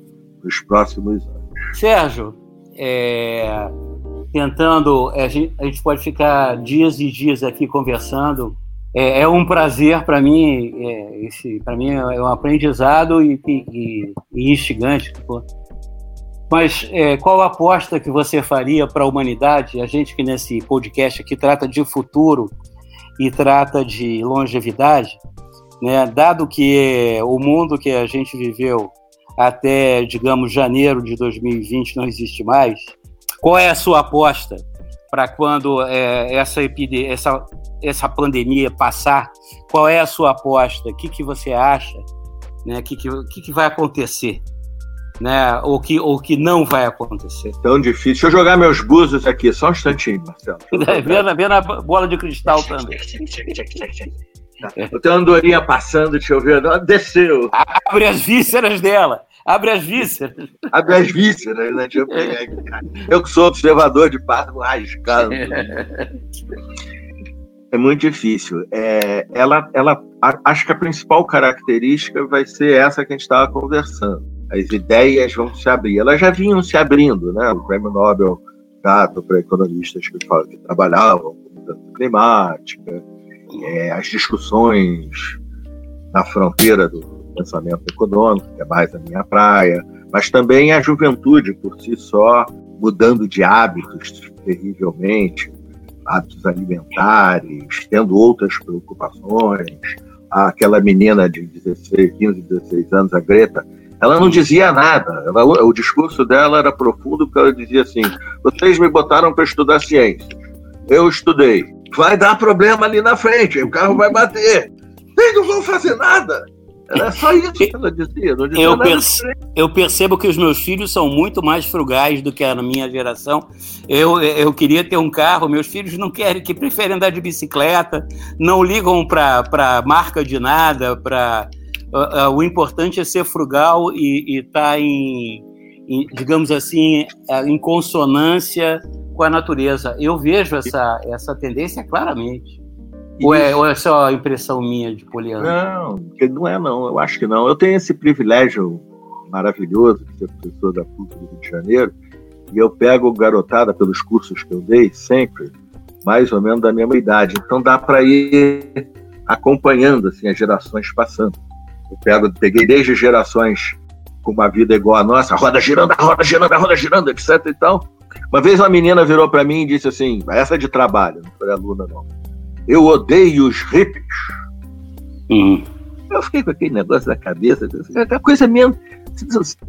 dos próximos anos. Sérgio, é, tentando, é, a gente, a gente, pode ficar dias e dias aqui conversando. É, é um prazer para mim, é, esse para mim é um aprendizado e, e, e instigante. Pô. Mas é, qual a aposta que você faria para a humanidade? A gente que nesse podcast aqui trata de futuro e trata de longevidade, né? dado que o mundo que a gente viveu até, digamos, janeiro de 2020 não existe mais, qual é a sua aposta para quando é, essa, essa, essa pandemia passar? Qual é a sua aposta? O que, que você acha? O né? que, que, que, que vai acontecer? né? O que, o que não vai acontecer. Tão difícil. Deixa eu jogar meus búzios aqui, só um instantinho, Marcelo. vê, na, vê na bola de cristal também. Eu tenho uma andorinha passando, deixa eu ver. Desceu. Abre as vísceras dela. Abre as vísceras. Abre as vísceras, né? Deixa eu pegar aqui. Eu que sou observador de parto, arriscado. É muito difícil. É, ela, ela, acho que a principal característica vai ser essa que a gente estava conversando as ideias vão se abrir. Elas já vinham se abrindo, né? O prêmio Nobel dado para economistas que, que trabalhavam com mudança climática, é, as discussões na fronteira do pensamento econômico, que é mais a minha praia, mas também a juventude por si só mudando de hábitos terrivelmente, hábitos alimentares, tendo outras preocupações. Aquela menina de 16, 15, 16 anos, a Greta, ela não dizia nada. Ela, o discurso dela era profundo porque ela dizia assim: vocês me botaram para estudar ciências. Eu estudei. Vai dar problema ali na frente, o carro vai bater. Vocês não vão fazer nada. Era só isso que ela dizia. dizia eu, perce eu, percebo que os meus filhos são muito mais frugais do que a minha geração. Eu, eu queria ter um carro, meus filhos não querem, que preferem andar de bicicleta, não ligam para marca de nada, para uh, uh, o importante é ser frugal e estar tá em, em, digamos assim, uh, em consonância com a natureza. Eu vejo essa, essa tendência claramente. Ou é, ou é só impressão minha de poliana? Não, não é não, eu acho que não. Eu tenho esse privilégio maravilhoso de ser professor da PUC do Rio de Janeiro, E eu pego garotada pelos cursos que eu dei, sempre, mais ou menos da mesma idade. Então dá para ir acompanhando assim, as gerações passando. Eu pego, peguei desde gerações com uma vida igual a nossa, roda girando, a roda girando, a roda girando, etc e tal. Uma vez uma menina virou para mim e disse assim, essa é de trabalho, não foi aluna não. Eu odeio os hippies. Uhum. Eu fiquei com aquele negócio da cabeça, aquela coisa mesmo.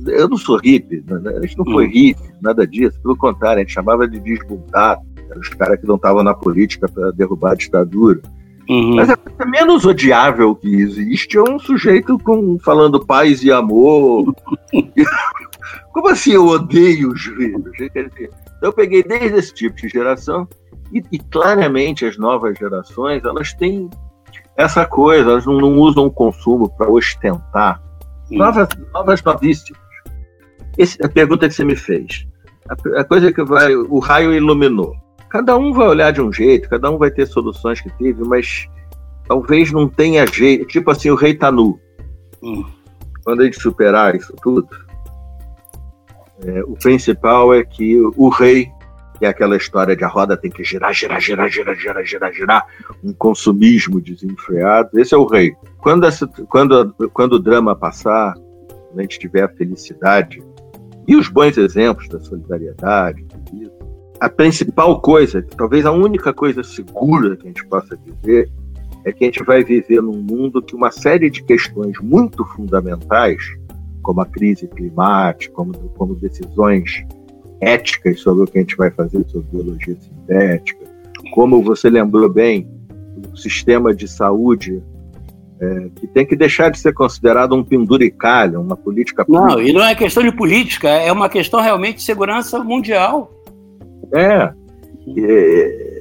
Eu não sou hippie, né, a gente não foi uhum. hippie, nada disso. Pelo contrário, a gente chamava de desbundado. Os caras que não estavam na política para derrubar a ditadura. Uhum. Mas a coisa menos odiável que existe é um sujeito com, falando paz e amor. Como assim eu odeio os rios? Eu peguei desde esse tipo de geração e, e, claramente as novas gerações elas têm essa coisa, elas não, não usam o consumo para ostentar. Novas, novas novíssimas. Esse, a pergunta que você me fez, a, a coisa que vai, o raio iluminou. Cada um vai olhar de um jeito, cada um vai ter soluções que teve, mas talvez não tenha jeito. Tipo assim, o rei tá nu. Hum. Quando a gente superar isso tudo, é, o principal é que o rei, que é aquela história de a roda tem que girar, girar, girar, girar, girar, girar, girar, um consumismo desenfreado, esse é o rei. Quando, essa, quando, quando o drama passar, a gente tiver a felicidade e os bons exemplos da solidariedade, a principal coisa, talvez a única coisa segura que a gente possa dizer, é que a gente vai viver num mundo que uma série de questões muito fundamentais como a crise climática, como, como decisões éticas sobre o que a gente vai fazer sobre biologia sintética, como você lembrou bem, o sistema de saúde é, que tem que deixar de ser considerado um penduricalho, uma política Não, política. e não é questão de política, é uma questão realmente de segurança mundial. É. é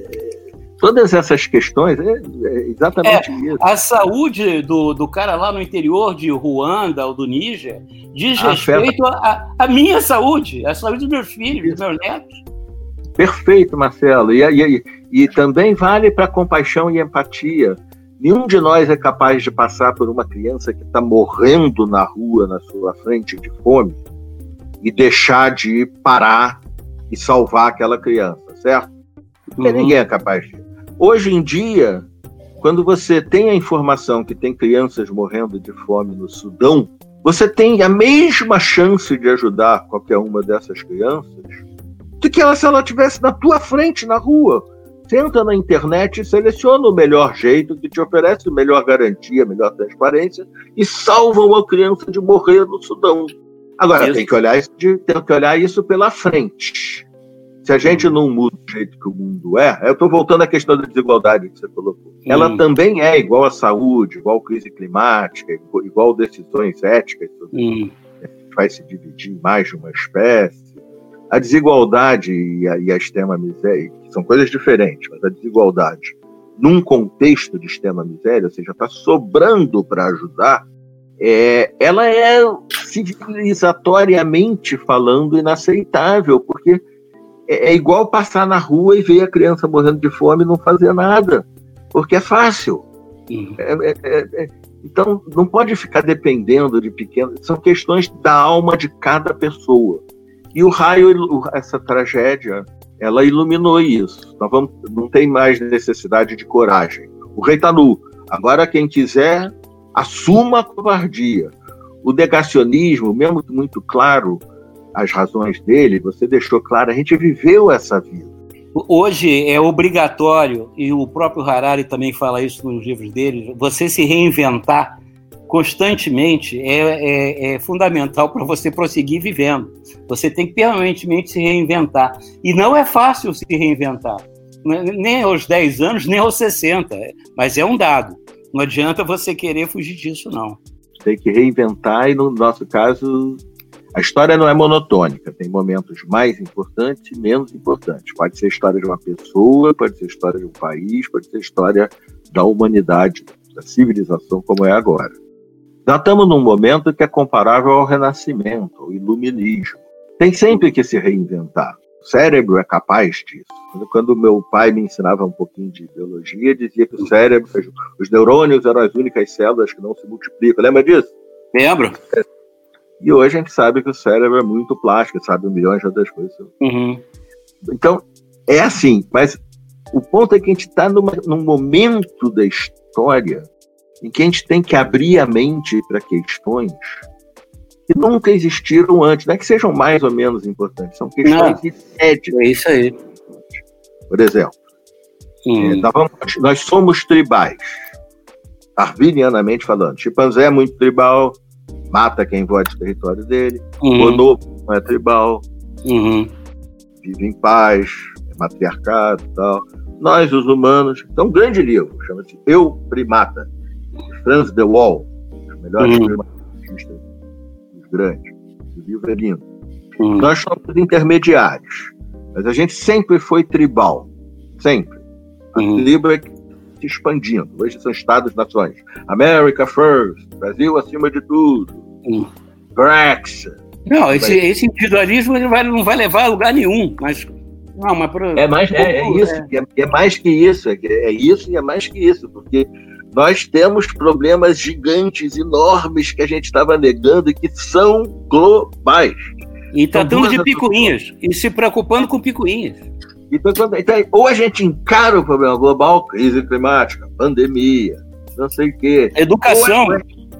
todas essas questões, é, é exatamente é, isso. A saúde do, do cara lá no interior de Ruanda ou do Níger diz respeito à minha saúde, à saúde dos meus filhos, dos meus netos. Perfeito, Marcelo. E, e, e também vale para compaixão e empatia. Nenhum de nós é capaz de passar por uma criança que está morrendo na rua, na sua frente, de fome, e deixar de parar e salvar aquela criança, certo? Porque uhum. ninguém é capaz disso. Hoje em dia, quando você tem a informação que tem crianças morrendo de fome no Sudão, você tem a mesma chance de ajudar qualquer uma dessas crianças do que ela, se ela estivesse na tua frente, na rua. Entra na internet e seleciona o melhor jeito que te oferece a melhor garantia, a melhor transparência e salva uma criança de morrer no Sudão. Agora, tem que, olhar isso de, tem que olhar isso pela frente. Se a gente não muda o jeito que o mundo é, eu estou voltando à questão da desigualdade que você colocou. Hum. Ela também é igual à saúde, igual à crise climática, igual decisões éticas hum. vai se dividir mais de uma espécie. A desigualdade e a, e a extrema miséria são coisas diferentes, mas a desigualdade num contexto de extrema miséria, ou seja, está sobrando para ajudar, é, ela é civilizatoriamente falando inaceitável, porque é, é igual passar na rua e ver a criança morrendo de fome e não fazer nada, porque é fácil. Uhum. É, é, é, é, então, não pode ficar dependendo de pequenas. São questões da alma de cada pessoa. E o raio, essa tragédia, ela iluminou isso. Nós vamos, não tem mais necessidade de coragem. O rei está nu. Agora, quem quiser, assuma a covardia. O negacionismo, mesmo muito claro, as razões dele, você deixou claro, a gente viveu essa vida. Hoje é obrigatório, e o próprio Harari também fala isso nos livros dele, você se reinventar constantemente é, é, é fundamental para você prosseguir vivendo. Você tem que permanentemente se reinventar. E não é fácil se reinventar, nem aos 10 anos, nem aos 60, mas é um dado. Não adianta você querer fugir disso, não. Tem que reinventar, e no nosso caso, a história não é monotônica, tem momentos mais importantes e menos importantes. Pode ser a história de uma pessoa, pode ser a história de um país, pode ser a história da humanidade, da civilização como é agora. Nós estamos num momento que é comparável ao Renascimento, ao Iluminismo. Tem sempre que se reinventar. O cérebro é capaz disso. Quando meu pai me ensinava um pouquinho de biologia, dizia que o cérebro, os neurônios eram as únicas células que não se multiplicam. Lembra disso? Lembro. E hoje a gente sabe que o cérebro é muito plástico, sabe milhões de outras coisas. Uhum. Então, é assim, mas o ponto é que a gente está num momento da história em que a gente tem que abrir a mente para questões que nunca existiram antes, não é que sejam mais ou menos importantes, são questões inéditas. É isso aí. Por exemplo, hum. é, nós, nós somos tribais, arvinianamente falando. Chimpanzé é muito tribal, mata quem invade o território dele. Uhum. Bonobo não é tribal, uhum. vive em paz, é matriarcado e tal. Nós, os humanos, então um grande livro, chama-se Eu Primata, Franz de Waal, os melhores uhum. primatistas, os grandes. O livro é lindo. Uhum. Nós somos intermediários, mas a gente sempre foi tribal, sempre. A uhum. tribo é se expandindo. Hoje são estados-nações. America first, Brasil acima de tudo. Hum. Brexit. Não, esse, esse individualismo ele vai, não vai levar a lugar nenhum, mas não, mas pro, é mais é, é isso, é. é. mais que isso, é, é isso e é mais que isso, porque nós temos problemas gigantes, enormes que a gente estava negando e que são globais. E tratando de picuinhas, e se preocupando com picuinhas. Então, então, ou a gente encara o problema global, crise climática, pandemia, não sei o quê. Educação.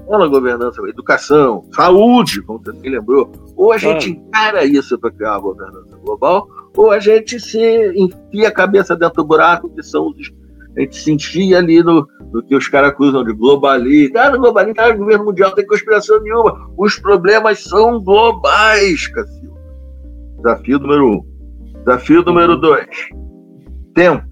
Ou a governança, educação, saúde, como você se lembrou. Ou a gente encara isso para criar uma governança global, ou a gente se enfia a cabeça dentro do buraco, que são os. A gente se enfia ali no, no que os caras acusam de globalismo. Ah, no globalismo, ah, no governo mundial não tem conspiração nenhuma. Os problemas são globais, Cacilda. Desafio número um. Desafio número dois: tempo.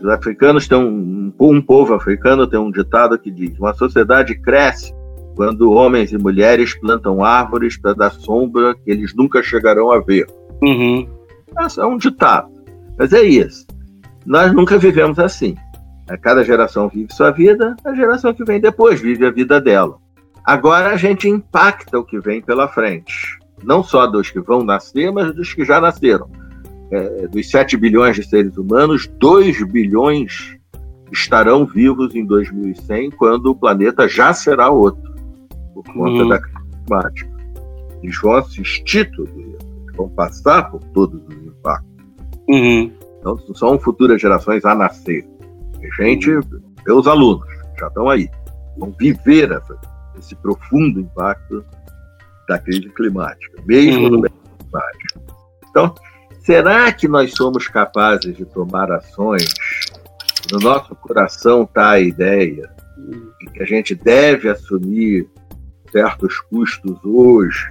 Os africanos têm um, um povo africano tem um ditado que diz: uma sociedade cresce quando homens e mulheres plantam árvores para dar sombra que eles nunca chegarão a ver. Uhum. É um ditado. Mas é isso. Nós nunca vivemos assim. Cada geração vive sua vida, a geração que vem depois vive a vida dela. Agora a gente impacta o que vem pela frente. Não só dos que vão nascer, mas dos que já nasceram é, dos 7 bilhões de seres humanos, 2 bilhões estarão vivos em 2100, quando o planeta já será outro, por conta uhum. da crise climática. Eles vão assistir tudo isso, eles vão passar por todos os impactos. Uhum. Então, são futuras gerações a nascer. A gente, meus alunos, já estão aí, vão viver essa, esse profundo impacto da crise climática, mesmo uhum. no meio climático. Então, Será que nós somos capazes de tomar ações? No nosso coração está a ideia de que a gente deve assumir certos custos hoje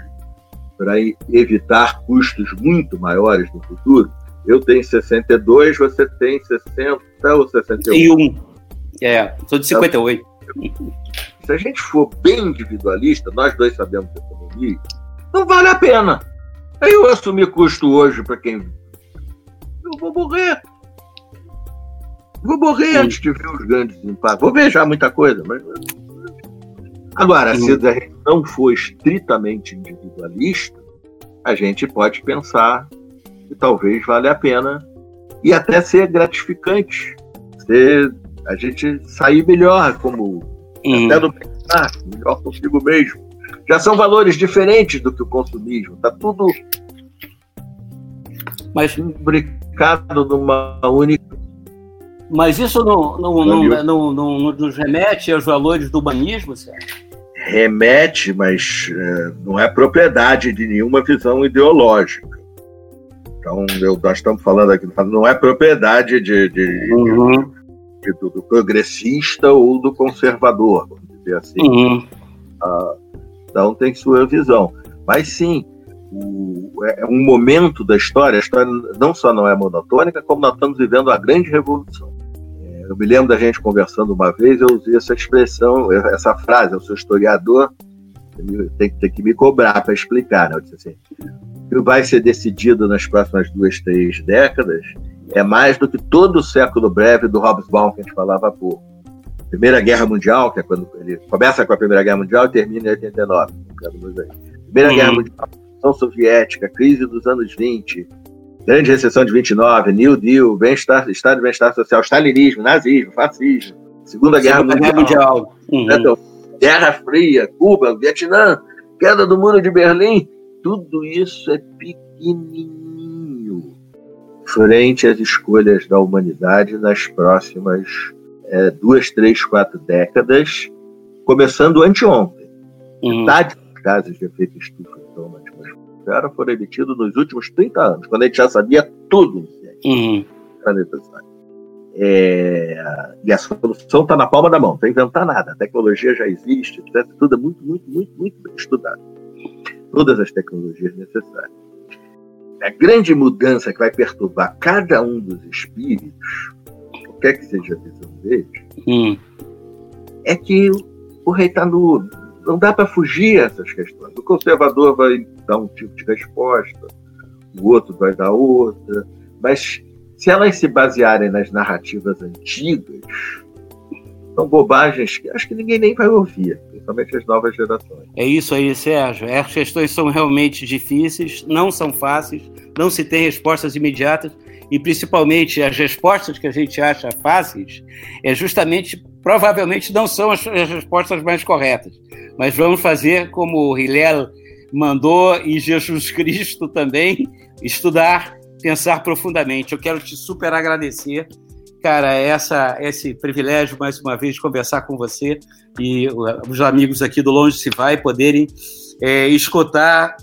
para evitar custos muito maiores no futuro? Eu tenho 62, você tem 60 ou 61? É, sou de 58. Se a gente for bem individualista, nós dois sabemos economia, não vale a pena. Aí eu assumir custo hoje para quem. Eu vou morrer. Vou morrer Sim. antes de ver os grandes impactos. Vou ver já muita coisa, mas. Agora, Sim. se a gente não for estritamente individualista, a gente pode pensar que talvez valha a pena e até ser gratificante. Ser, a gente sair melhor, como hum. até no bem-estar, melhor consigo mesmo já são valores diferentes do que o consumismo. Está tudo mas imbricado numa única. Mas isso não, não, não, não, não, nos remete aos valores do humanismo, certo? Remete, mas é, não é propriedade de nenhuma visão ideológica. Então, eu, nós estamos falando aqui, não é propriedade de, de, uhum. de do, do, progressista ou do conservador, vamos dizer assim. Uhum. Ah, cada um tem sua visão. Mas sim, o, é, é um momento da história, a história não só não é monotônica, como nós estamos vivendo a grande revolução. É, eu me lembro da gente conversando uma vez, eu usei essa expressão, essa frase, eu sou historiador, tem que me cobrar para explicar. Né? Eu disse assim, o que vai ser decidido nas próximas duas, três décadas é mais do que todo o século breve do Hobsbawm que a gente falava há pouco. Primeira Guerra Mundial, que é quando ele começa com a Primeira Guerra Mundial e termina em 89. Primeira uhum. Guerra Mundial, União Soviética, crise dos anos 20, grande recessão de 29, New Deal, bem-estar, Estado de Bem-Estar Social, Stalinismo, nazismo, fascismo, Segunda Guerra Segunda Mundial, Guerra, Mundial. Uhum. Então, Guerra Fria, Cuba, Vietnã, queda do muro de Berlim, tudo isso é pequenininho frente às escolhas da humanidade nas próximas é, duas, três, quatro décadas, começando anteontem. Uhum. Metade dos gases de efeito estufa que estão na atmosfera foram emitidos nos últimos 30 anos, quando a gente já sabia tudo uhum. É, e a solução está na palma da mão, não tem inventar nada. A tecnologia já existe, tudo é muito, muito, muito, muito bem estudado. Todas as tecnologias necessárias. A grande mudança que vai perturbar cada um dos espíritos, qualquer que seja a visão deles, hum. é que o rei está no. Não dá para fugir essas questões. O conservador vai dar um tipo de resposta, o outro vai dar outra, mas se elas se basearem nas narrativas antigas, são bobagens que acho que ninguém nem vai ouvir, principalmente as novas gerações. É isso aí, Sérgio. As questões são realmente difíceis, não são fáceis, não se tem respostas imediatas e principalmente as respostas que a gente acha fáceis é justamente provavelmente não são as, as respostas mais corretas. Mas vamos fazer como o Hillel mandou e Jesus Cristo também estudar, pensar profundamente. Eu quero te super agradecer cara, essa, esse privilégio, mais uma vez, de conversar com você e os amigos aqui do Longe Se Vai poderem é, escutar.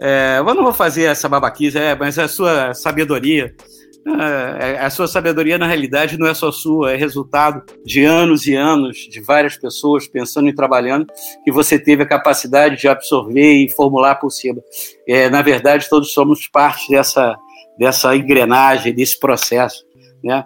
É, eu não vou fazer essa babaquice, é, mas a sua sabedoria. É, a sua sabedoria, na realidade, não é só sua, é resultado de anos e anos de várias pessoas pensando e trabalhando, que você teve a capacidade de absorver e formular por cima. É, na verdade, todos somos parte dessa, dessa engrenagem, desse processo. Né?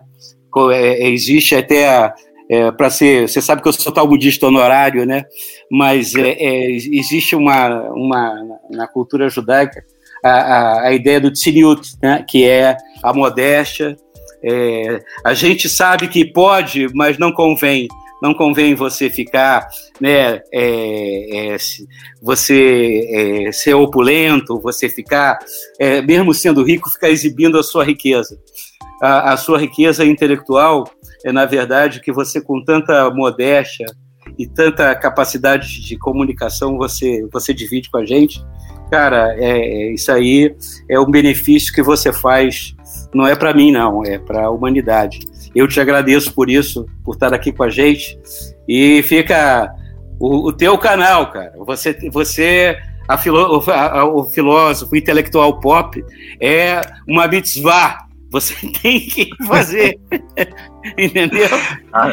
É, é, existe até é, para ser, você sabe que eu sou talmudista honorário, né? Mas é, é, existe uma, uma na cultura judaica a, a, a ideia do tziniut, né? Que é a modéstia. É, a gente sabe que pode, mas não convém. Não convém você ficar, né? É, você ser opulento, você ficar, mesmo sendo rico, ficar exibindo a sua riqueza a, a sua riqueza intelectual é, na verdade, que você, com tanta modéstia e tanta capacidade de comunicação, você, você divide com a gente. Cara, é, isso aí é um benefício que você faz, não é para mim, não, é para a humanidade. Eu te agradeço por isso, por estar aqui com a gente. E fica o, o teu canal, cara. Você, você a a, a, o filósofo intelectual pop, é uma mitzvah você tem que fazer. Entendeu? Ah,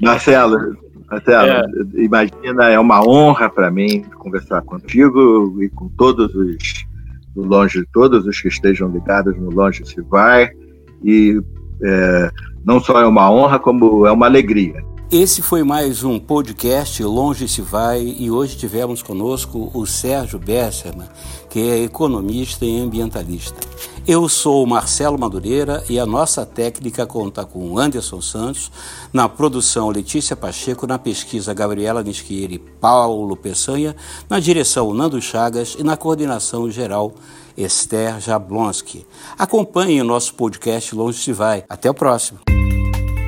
Marcelo, Marcelo é. imagina, é uma honra para mim conversar contigo e com todos os do longe, todos os que estejam ligados no Longe Se Vai. E é, não só é uma honra, como é uma alegria. Esse foi mais um podcast Longe Se Vai e hoje tivemos conosco o Sérgio Besserman, que é economista e ambientalista. Eu sou Marcelo Madureira e a nossa técnica conta com Anderson Santos, na produção Letícia Pacheco, na pesquisa Gabriela Nisquieri e Paulo Peçanha, na direção Nando Chagas e na coordenação geral Esther Jablonski. Acompanhe o nosso podcast Longe Se Vai. Até o próximo.